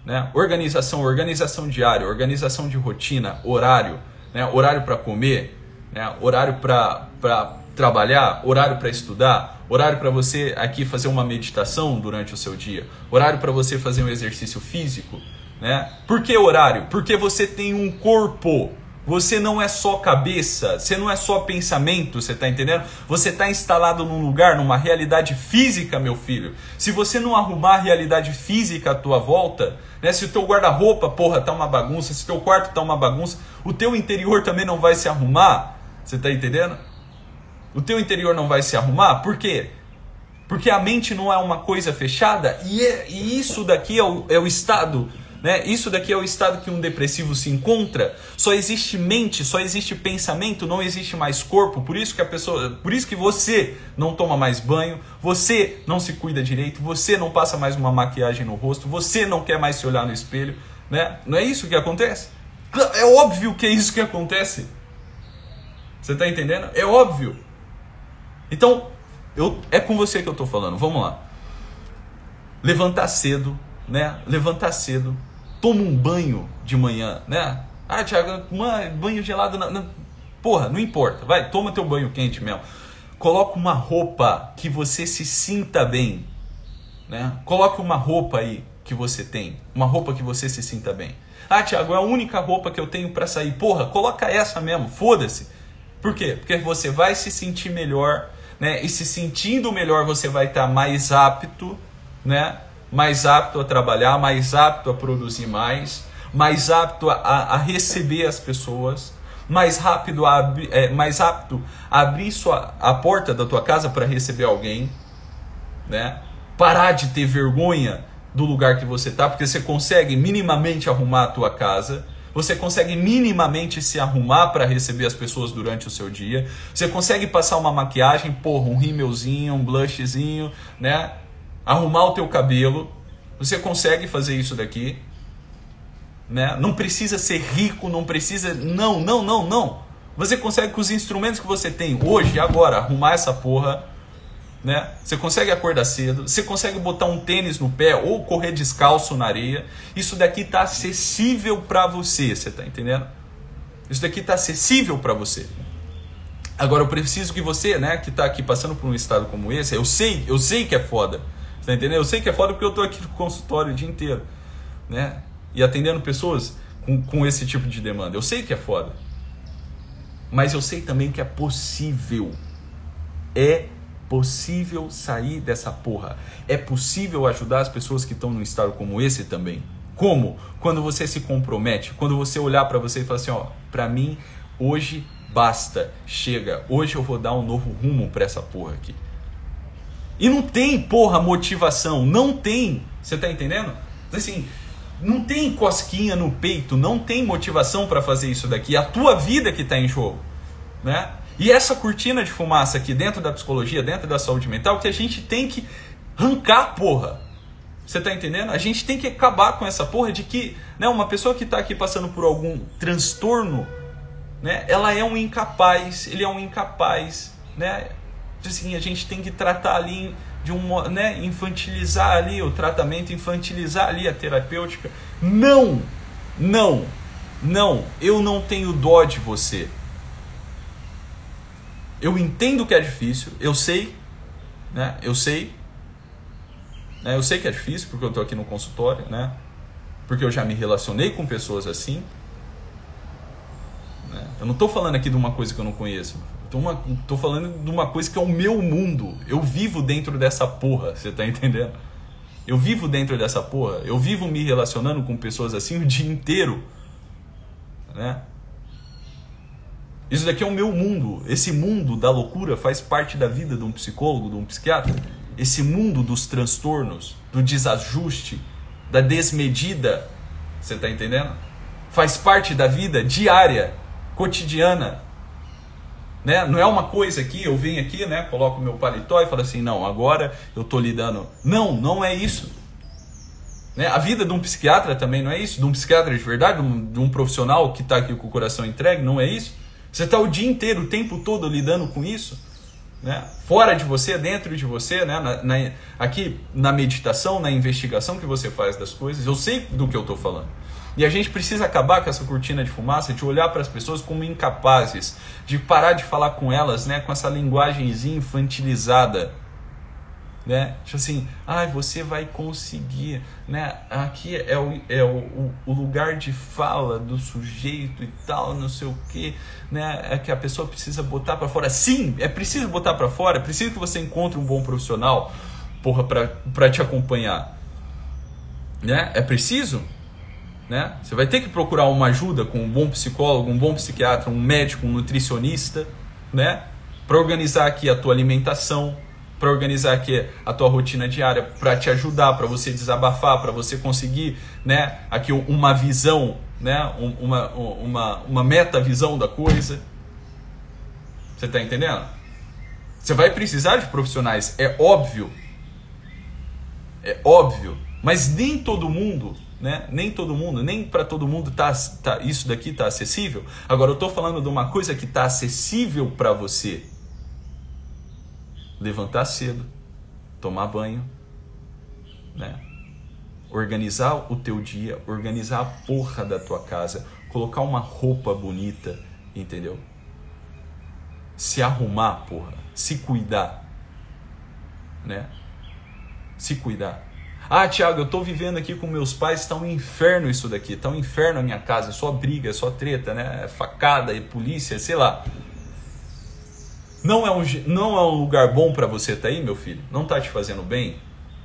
Né? Organização, organização diária, organização de rotina, horário, né? horário para comer, né? horário para trabalhar, horário para estudar, horário para você aqui fazer uma meditação durante o seu dia, horário para você fazer um exercício físico, né? Por que horário? Porque você tem um corpo. Você não é só cabeça, você não é só pensamento, você está entendendo? Você está instalado num lugar, numa realidade física, meu filho. Se você não arrumar a realidade física à tua volta, né? Se o teu guarda-roupa, porra, tá uma bagunça, se o teu quarto tá uma bagunça, o teu interior também não vai se arrumar. Você está entendendo? O teu interior não vai se arrumar. Por quê? Porque a mente não é uma coisa fechada e, é, e isso daqui é o, é o estado, né? Isso daqui é o estado que um depressivo se encontra. Só existe mente, só existe pensamento, não existe mais corpo. Por isso que a pessoa, por isso que você não toma mais banho, você não se cuida direito, você não passa mais uma maquiagem no rosto, você não quer mais se olhar no espelho, né? Não é isso que acontece? É óbvio que é isso que acontece. Você está entendendo? É óbvio. Então, eu, é com você que eu estou falando. Vamos lá. Levantar cedo, né? Levantar cedo. Toma um banho de manhã, né? Ah, Thiago, banho gelado. Na, na... Porra, não importa. Vai, toma teu banho quente mesmo. Coloca uma roupa que você se sinta bem, né? Coloque uma roupa aí que você tem, uma roupa que você se sinta bem. Ah, Tiago, é a única roupa que eu tenho para sair. Porra, coloca essa mesmo, foda-se. Por quê? Porque você vai se sentir melhor, né? E se sentindo melhor, você vai estar tá mais apto, né? Mais apto a trabalhar, mais apto a produzir mais, mais apto a, a receber as pessoas, mais rápido a, é, mais apto a abrir sua, a porta da tua casa para receber alguém, né? Parar de ter vergonha do lugar que você está, porque você consegue minimamente arrumar a tua casa, você consegue minimamente se arrumar para receber as pessoas durante o seu dia, você consegue passar uma maquiagem, porra, um rímelzinho, um blushzinho, né? Arrumar o teu cabelo, você consegue fazer isso daqui, né? Não precisa ser rico, não precisa, não, não, não, não. Você consegue com os instrumentos que você tem hoje, agora, arrumar essa porra né? Você consegue acordar cedo, você consegue botar um tênis no pé ou correr descalço na areia. Isso daqui está acessível para você, você está entendendo? Isso daqui está acessível para você. Agora eu preciso que você, né, que está aqui passando por um estado como esse, eu sei, eu sei que é foda. Você tá entendendo? Eu sei que é foda porque eu estou aqui no consultório o dia inteiro, né? E atendendo pessoas com, com esse tipo de demanda. Eu sei que é foda. Mas eu sei também que é possível. É possível sair dessa porra. É possível ajudar as pessoas que estão num estado como esse também. Como? Quando você se compromete, quando você olhar para você e falar assim, ó, para mim hoje basta, chega, hoje eu vou dar um novo rumo para essa porra aqui. E não tem, porra, motivação, não tem. Você tá entendendo? Assim, não tem cosquinha no peito, não tem motivação para fazer isso daqui. É a tua vida que tá em jogo, né? E essa cortina de fumaça aqui dentro da psicologia, dentro da saúde mental, que a gente tem que arrancar, porra. Você tá entendendo? A gente tem que acabar com essa porra de que né, uma pessoa que está aqui passando por algum transtorno, né, ela é um incapaz, ele é um incapaz, né? Assim, a gente tem que tratar ali de um, né, infantilizar ali o tratamento, infantilizar ali a terapêutica. Não, não, não, eu não tenho dó de você. Eu entendo que é difícil, eu sei, né? Eu sei. Né? Eu sei que é difícil porque eu estou aqui no consultório, né? Porque eu já me relacionei com pessoas assim. Né? Eu não estou falando aqui de uma coisa que eu não conheço. Estou falando de uma coisa que é o meu mundo. Eu vivo dentro dessa porra, você está entendendo? Eu vivo dentro dessa porra. Eu vivo me relacionando com pessoas assim o dia inteiro. Né? Isso daqui é o meu mundo. Esse mundo da loucura faz parte da vida de um psicólogo, de um psiquiatra. Esse mundo dos transtornos, do desajuste, da desmedida, você está entendendo? Faz parte da vida diária, cotidiana. Né? Não é uma coisa que eu venho aqui, né, coloco meu paletó e falo assim, não, agora eu estou lidando. Não, não é isso. Né? A vida de um psiquiatra também não é isso. De um psiquiatra de verdade, de um, de um profissional que está aqui com o coração entregue, não é isso. Você está o dia inteiro, o tempo todo lidando com isso, né? fora de você, dentro de você, né? Na, na, aqui na meditação, na investigação que você faz das coisas, eu sei do que eu estou falando. E a gente precisa acabar com essa cortina de fumaça, de olhar para as pessoas como incapazes, de parar de falar com elas né, com essa linguagemzinha infantilizada né? Tipo assim, ai, ah, você vai conseguir, né? Aqui é o, é o, o lugar de fala do sujeito e tal, não sei o que, né? É que a pessoa precisa botar para fora. Sim, é preciso botar para fora, é preciso que você encontre um bom profissional, porra, para te acompanhar, né? É preciso, né? Você vai ter que procurar uma ajuda com um bom psicólogo, um bom psiquiatra, um médico, um nutricionista, né? Para organizar aqui a tua alimentação, para organizar aqui a tua rotina diária, para te ajudar, para você desabafar, para você conseguir, né, aqui uma visão, né, uma, uma, uma meta-visão da coisa. Você está entendendo? Você vai precisar de profissionais, é óbvio. É óbvio, mas nem todo mundo, né? Nem todo mundo, nem para todo mundo tá, tá isso daqui tá acessível. Agora eu estou falando de uma coisa que está acessível para você levantar cedo, tomar banho, né? Organizar o teu dia, organizar a porra da tua casa, colocar uma roupa bonita, entendeu? se arrumar, porra, se cuidar, né? Se cuidar. Ah, Tiago, eu tô vivendo aqui com meus pais, tá um inferno isso daqui, tá um inferno a minha casa, é só briga, é só treta, né? É facada, é polícia, sei lá. Não é um, não é um lugar bom para você estar tá aí, meu filho? Não tá te fazendo bem?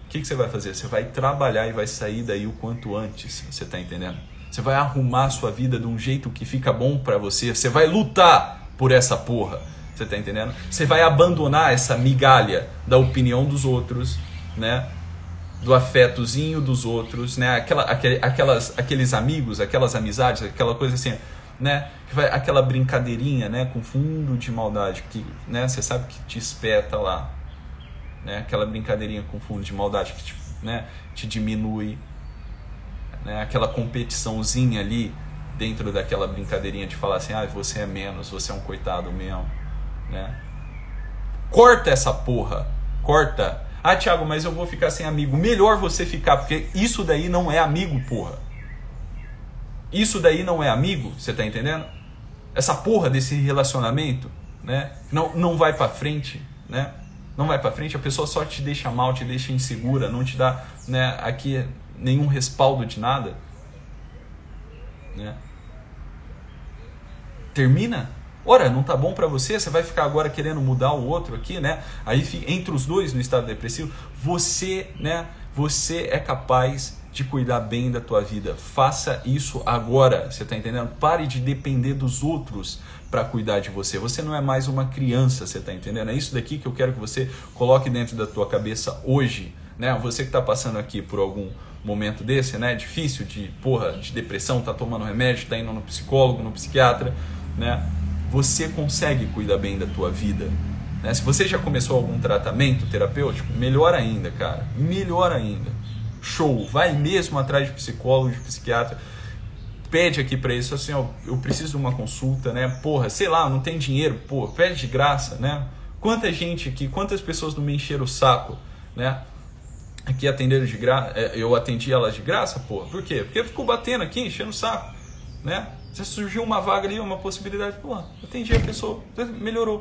O que, que você vai fazer? Você vai trabalhar e vai sair daí o quanto antes, você tá entendendo? Você vai arrumar a sua vida de um jeito que fica bom para você. Você vai lutar por essa porra. Você tá entendendo? Você vai abandonar essa migalha da opinião dos outros, né? Do afetozinho dos outros, né? Aquela, aquelas, aqueles amigos, aquelas amizades, aquela coisa assim, né? Aquela brincadeirinha, né? Com fundo de maldade que, né? Você sabe que te espeta lá, né? Aquela brincadeirinha com fundo de maldade que te, né? te diminui, né? aquela competiçãozinha ali dentro daquela brincadeirinha de falar assim, ah, você é menos, você é um coitado mesmo, né? Corta essa porra, corta. Ah, Thiago, mas eu vou ficar sem amigo. Melhor você ficar, porque isso daí não é amigo, porra. Isso daí não é amigo, você tá entendendo? Essa porra desse relacionamento, né? Não, não vai para frente, né? Não vai para frente, a pessoa só te deixa mal, te deixa insegura, não te dá, né, aqui nenhum respaldo de nada, né? Termina. Ora, não tá bom para você, você vai ficar agora querendo mudar o outro aqui, né? Aí entre os dois no estado depressivo, você, né? Você é capaz de cuidar bem da tua vida. Faça isso agora. Você tá entendendo? Pare de depender dos outros para cuidar de você. Você não é mais uma criança, você tá entendendo? É isso daqui que eu quero que você coloque dentro da tua cabeça hoje, né? Você que está passando aqui por algum momento desse, né? Difícil de, porra, de depressão, tá tomando remédio, tá indo no psicólogo, no psiquiatra, né? Você consegue cuidar bem da tua vida. Né? Se você já começou algum tratamento terapêutico, melhor ainda, cara. Melhor ainda. Show. Vai mesmo atrás de psicólogo, de psiquiatra. Pede aqui para isso assim, ó, eu preciso de uma consulta, né? Porra, sei lá, não tem dinheiro, pô, pede de graça, né? Quanta gente aqui, quantas pessoas não me encheram o saco, né? aqui atenderam de graça, é, eu atendi elas de graça, pô. Por quê? Porque ficou batendo aqui, enchendo o saco, né? Se surgiu uma vaga ali, uma possibilidade, pô, atendi a pessoa, melhorou,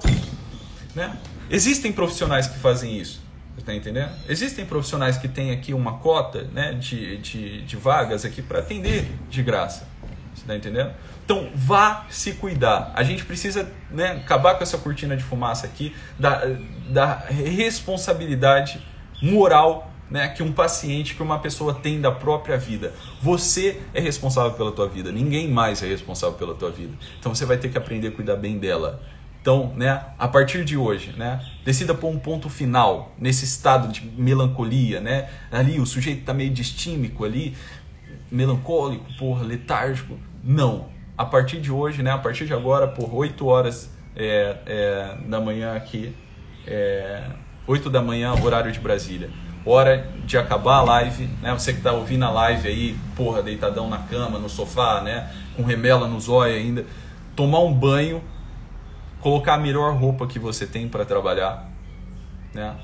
né? Existem profissionais que fazem isso, tá entendendo? Existem profissionais que têm aqui uma cota, né, de, de, de vagas aqui para atender de graça, você tá entendendo? Então, vá se cuidar. A gente precisa né, acabar com essa cortina de fumaça aqui da, da responsabilidade moral né, que um paciente, que uma pessoa tem da própria vida. Você é responsável pela tua vida, ninguém mais é responsável pela tua vida. Então você vai ter que aprender a cuidar bem dela. Então, né, a partir de hoje, né, decida pôr um ponto final nesse estado de melancolia, né? Ali o sujeito está meio distímico ali, melancólico, porra, letárgico. Não. A partir de hoje, né, a partir de agora, por 8 horas é, é, da manhã aqui, é, 8 da manhã, horário de Brasília hora de acabar a live, né? Você que está ouvindo a live aí, porra, deitadão na cama, no sofá, né? Com remela nos olhos ainda, tomar um banho, colocar a melhor roupa que você tem para trabalhar, né?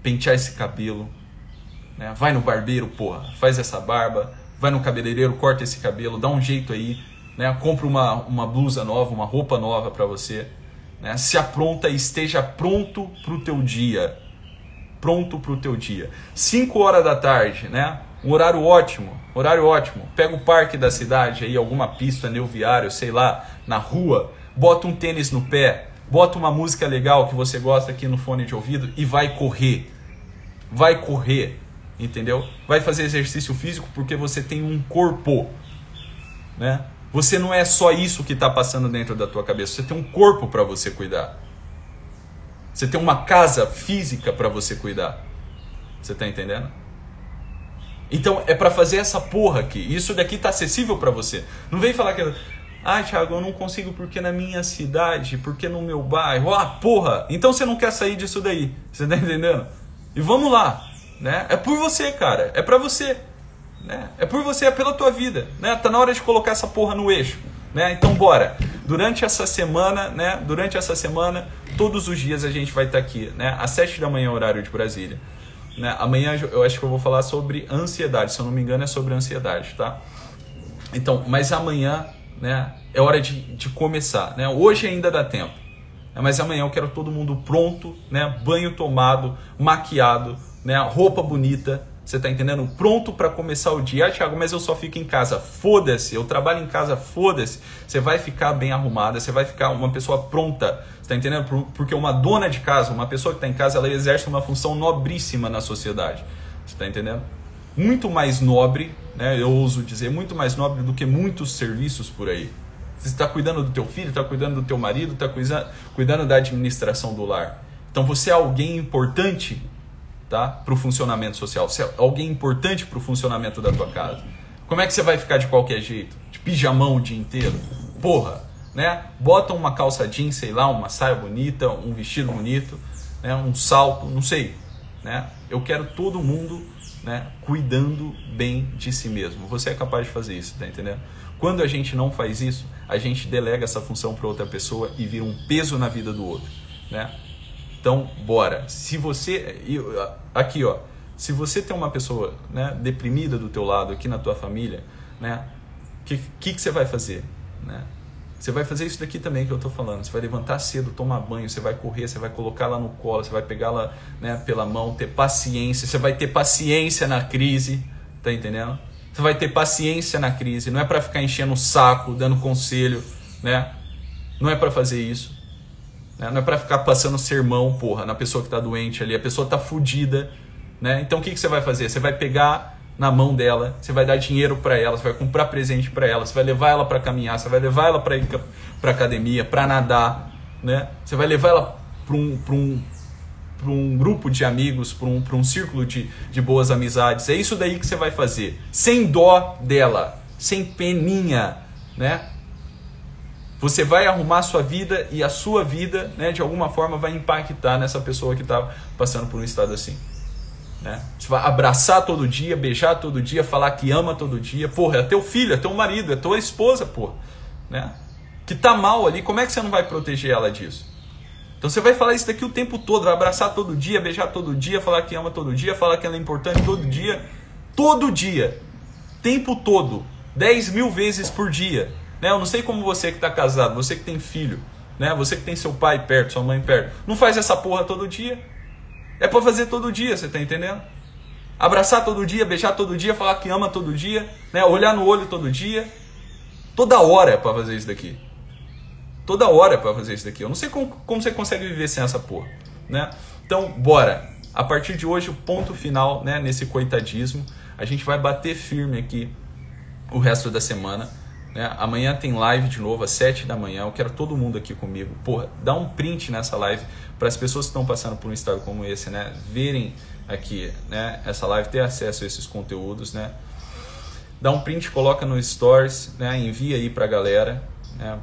Pentear esse cabelo, né? Vai no barbeiro, porra, faz essa barba, vai no cabeleireiro, corta esse cabelo, dá um jeito aí, né? Compra uma, uma blusa nova, uma roupa nova para você, né? Se apronta e esteja pronto para o teu dia pronto para o teu dia. 5 horas da tarde, né? Um horário ótimo, horário ótimo. Pega o parque da cidade aí, alguma pista, neuviário, sei lá, na rua, bota um tênis no pé, bota uma música legal que você gosta aqui no fone de ouvido e vai correr. Vai correr, entendeu? Vai fazer exercício físico porque você tem um corpo, né? Você não é só isso que está passando dentro da tua cabeça, você tem um corpo para você cuidar. Você tem uma casa física para você cuidar. Você tá entendendo? Então é para fazer essa porra aqui. Isso daqui tá acessível para você. Não vem falar que ah, Thiago, eu não consigo porque na minha cidade, porque no meu bairro. Ah, porra! Então você não quer sair disso daí. Você tá entendendo? E vamos lá, né? É por você, cara. É para você, né? É por você, é pela tua vida, né? Tá na hora de colocar essa porra no eixo, né? Então bora. Durante essa semana, né? Durante essa semana, todos os dias a gente vai estar aqui, né? Às 7 da manhã, horário de Brasília. Né? Amanhã eu acho que eu vou falar sobre ansiedade, se eu não me engano é sobre ansiedade, tá? Então, mas amanhã, né? É hora de, de começar, né? Hoje ainda dá tempo. né? mas amanhã eu quero todo mundo pronto, né? banho tomado, maquiado, né? roupa bonita, você tá entendendo? Pronto para começar o dia. Ah, Thiago, mas eu só fico em casa. Foda-se, eu trabalho em casa, foda-se. Você vai ficar bem arrumada, você vai ficar uma pessoa pronta. Você tá entendendo? Porque uma dona de casa, uma pessoa que está em casa, ela exerce uma função nobríssima na sociedade. Você tá entendendo? Muito mais nobre, né? Eu ouso dizer, muito mais nobre do que muitos serviços por aí. Você está cuidando do teu filho, está cuidando do teu marido, está cuidando da administração do lar. Então você é alguém importante tá? para o funcionamento social. Você é alguém importante para o funcionamento da tua casa. Como é que você vai ficar de qualquer jeito? De pijamão o dia inteiro? Porra, né? Bota uma calça jeans, sei lá, uma saia bonita, um vestido bonito, né? um salto, não sei. Né? Eu quero todo mundo né, cuidando bem de si mesmo. Você é capaz de fazer isso, tá entendendo? Quando a gente não faz isso, a gente delega essa função para outra pessoa e vira um peso na vida do outro, né? Então, bora. Se você aqui, ó, se você tem uma pessoa, né, deprimida do teu lado aqui na tua família, né, que que, que você vai fazer, né? Você vai fazer isso daqui também que eu estou falando. Você vai levantar cedo, tomar banho, você vai correr, você vai colocar lá no colo, você vai pegar lá né, pela mão, ter paciência. Você vai ter paciência na crise, tá entendendo? Você vai ter paciência na crise. Não é para ficar enchendo o saco, dando conselho, né? Não é para fazer isso. Né? Não é para ficar passando sermão, porra, na pessoa que está doente ali. A pessoa está fudida. Né? Então o que, que você vai fazer? Você vai pegar na mão dela, você vai dar dinheiro para ela, você vai comprar presente para ela, você vai levar ela para caminhar, você vai levar ela para ir para academia, para nadar, né? Você vai levar ela para um, um, um grupo de amigos, para um, um círculo de, de boas amizades. É isso daí que você vai fazer, sem dó dela, sem peninha, né? Você vai arrumar a sua vida e a sua vida, né, de alguma forma, vai impactar nessa pessoa que está passando por um estado assim. Né? Você vai abraçar todo dia, beijar todo dia, falar que ama todo dia. Porra, é teu filho, é teu marido, é tua esposa, porra. Né? Que tá mal ali, como é que você não vai proteger ela disso? Então você vai falar isso daqui o tempo todo, vai abraçar todo dia, beijar todo dia, falar que ama todo dia, falar que ela é importante todo dia. Todo dia. Tempo todo. 10 mil vezes por dia. Né? Eu não sei como você que está casado, você que tem filho, né? Você que tem seu pai perto, sua mãe perto, não faz essa porra todo dia. É para fazer todo dia, você tá entendendo? Abraçar todo dia, beijar todo dia, falar que ama todo dia, né? Olhar no olho todo dia. Toda hora é para fazer isso daqui. Toda hora é para fazer isso daqui. Eu não sei como, como você consegue viver sem essa porra, né? Então, bora. A partir de hoje, o ponto final, né, nesse coitadismo, a gente vai bater firme aqui o resto da semana né? Amanhã tem live de novo às 7 da manhã. Eu quero todo mundo aqui comigo. Porra, dá um print nessa live para as pessoas que estão passando por um estado como esse, né? Verem aqui, né? Essa live, ter acesso a esses conteúdos, né? Dá um print, coloca no Stories, né? Envia aí para a galera, né?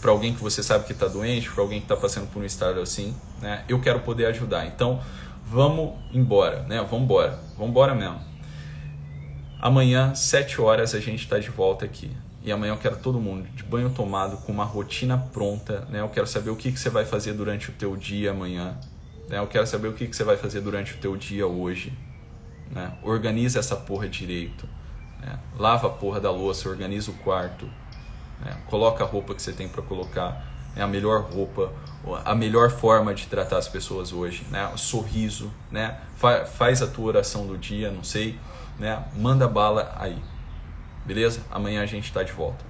Para alguém que você sabe que está doente, para alguém que está passando por um estado assim, né? Eu quero poder ajudar. Então, vamos embora, né? Vamos embora, vamos embora mesmo. Amanhã, 7 horas, a gente está de volta aqui. E amanhã eu quero todo mundo de banho tomado, com uma rotina pronta. Né? Eu quero saber o que, que você vai fazer durante o teu dia amanhã. Né? Eu quero saber o que, que você vai fazer durante o teu dia hoje. Né? Organiza essa porra direito. Né? Lava a porra da louça, organiza o quarto. Né? Coloca a roupa que você tem para colocar. É a melhor roupa, a melhor forma de tratar as pessoas hoje. Né? Sorriso, né? Fa faz a tua oração do dia, não sei. Né? Manda bala aí. Beleza? Amanhã a gente está de volta.